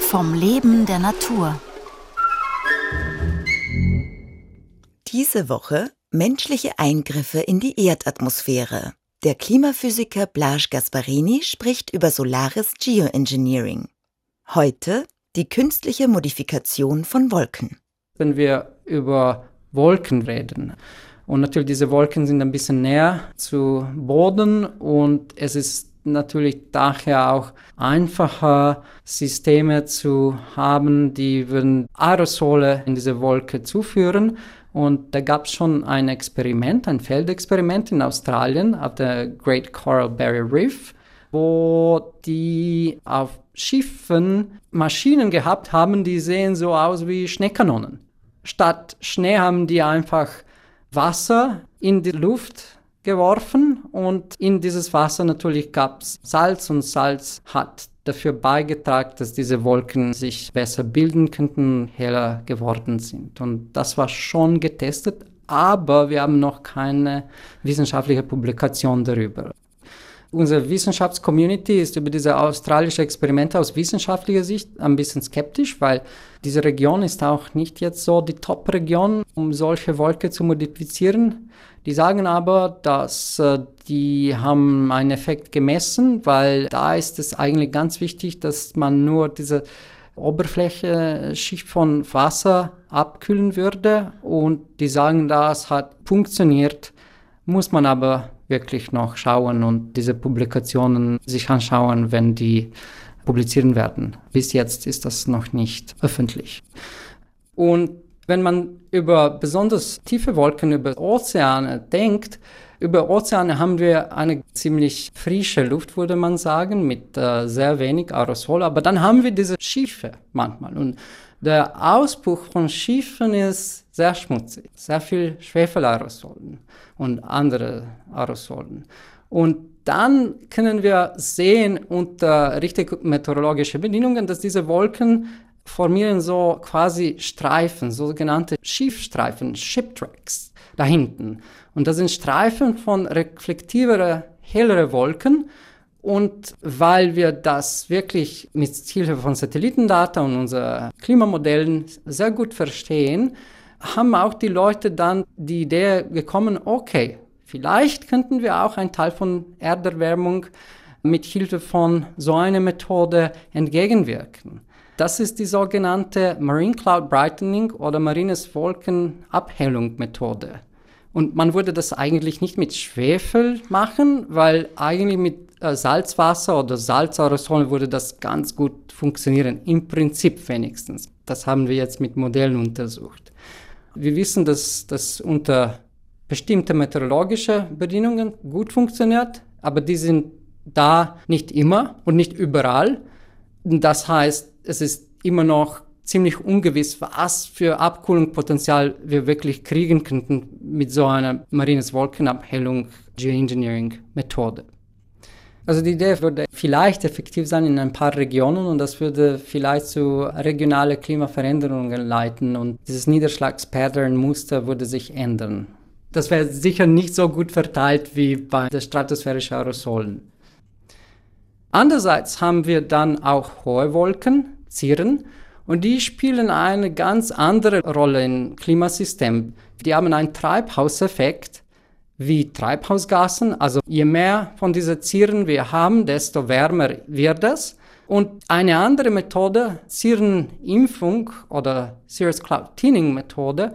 Vom Leben der Natur. Diese Woche menschliche Eingriffe in die Erdatmosphäre. Der Klimaphysiker Blaž Gasparini spricht über solares Geoengineering. Heute die künstliche Modifikation von Wolken. Wenn wir über Wolken reden, und natürlich diese Wolken sind ein bisschen näher zu Boden und es ist natürlich daher auch einfacher, Systeme zu haben, die würden Aerosole in diese Wolke zuführen. Und da gab es schon ein Experiment, ein Feldexperiment in Australien auf der Great Coral Barrier Reef, wo die auf Schiffen Maschinen gehabt haben, die sehen so aus wie Schneekanonen. Statt Schnee haben die einfach Wasser in die Luft geworfen und in dieses Wasser natürlich gab es Salz und Salz hat dafür beigetragen, dass diese Wolken sich besser bilden könnten, heller geworden sind. Und das war schon getestet, aber wir haben noch keine wissenschaftliche Publikation darüber. Unsere Wissenschaftscommunity ist über diese australische Experimente aus wissenschaftlicher Sicht ein bisschen skeptisch, weil diese Region ist auch nicht jetzt so die Top-Region, um solche Wolke zu modifizieren. Die sagen aber, dass äh, die haben einen Effekt gemessen, weil da ist es eigentlich ganz wichtig, dass man nur diese Oberfläche Schicht von Wasser abkühlen würde und die sagen, das hat funktioniert, muss man aber wirklich noch schauen und diese Publikationen sich anschauen, wenn die publizieren werden. Bis jetzt ist das noch nicht öffentlich. Und wenn man über besonders tiefe Wolken, über Ozeane denkt, über Ozeane haben wir eine ziemlich frische Luft, würde man sagen, mit äh, sehr wenig Aerosol. Aber dann haben wir diese Schiffe manchmal. Und der Ausbruch von Schiffen ist sehr schmutzig, sehr viel Schwefelaerosolen und andere Aerosolen. Und dann können wir sehen unter richtig meteorologischen Bedingungen, dass diese Wolken formieren so quasi Streifen, sogenannte Schiffstreifen, Shiptracks da hinten. Und das sind Streifen von reflektiveren, helleren Wolken. Und weil wir das wirklich mit Hilfe von Satellitendata und unseren Klimamodellen sehr gut verstehen, haben auch die Leute dann die Idee gekommen, okay, vielleicht könnten wir auch einen Teil von Erderwärmung mit Hilfe von so einer Methode entgegenwirken. Das ist die sogenannte Marine Cloud Brightening oder marines Wolkenabhellung Methode. Und man würde das eigentlich nicht mit Schwefel machen, weil eigentlich mit äh, Salzwasser oder Salzaerosolen würde das ganz gut funktionieren, im Prinzip wenigstens. Das haben wir jetzt mit Modellen untersucht. Wir wissen, dass das unter bestimmten meteorologischen Bedingungen gut funktioniert, aber die sind da nicht immer und nicht überall. Das heißt, es ist immer noch ziemlich ungewiss, was für Abkühlungspotenzial wir wirklich kriegen könnten mit so einer marines Wolkenabhellung Geoengineering Methode. Also die Idee würde vielleicht effektiv sein in ein paar Regionen und das würde vielleicht zu regionalen Klimaveränderungen leiten und dieses Niederschlagspattern-Muster würde sich ändern. Das wäre sicher nicht so gut verteilt wie bei den stratosphärischen Aerosolen. Andererseits haben wir dann auch hohe Wolken, Zieren, und die spielen eine ganz andere Rolle im Klimasystem. Die haben einen Treibhauseffekt wie Treibhausgasen. Also je mehr von diesen Zieren wir haben, desto wärmer wird es. Und eine andere Methode, Zierenimpfung oder Cirrus Cloud Thinning Methode,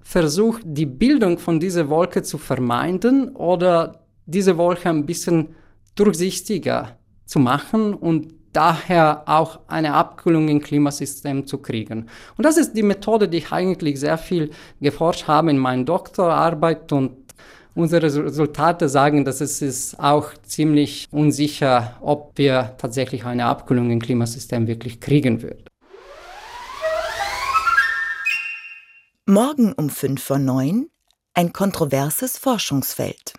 versucht die Bildung von dieser Wolke zu vermeiden oder diese Wolke ein bisschen durchsichtiger zu machen und daher auch eine Abkühlung im Klimasystem zu kriegen. Und das ist die Methode, die ich eigentlich sehr viel geforscht habe in meiner Doktorarbeit und Unsere Resultate sagen, dass es ist auch ziemlich unsicher, ob wir tatsächlich eine Abkühlung im Klimasystem wirklich kriegen würden. Morgen um 5 vor 9 ein kontroverses Forschungsfeld.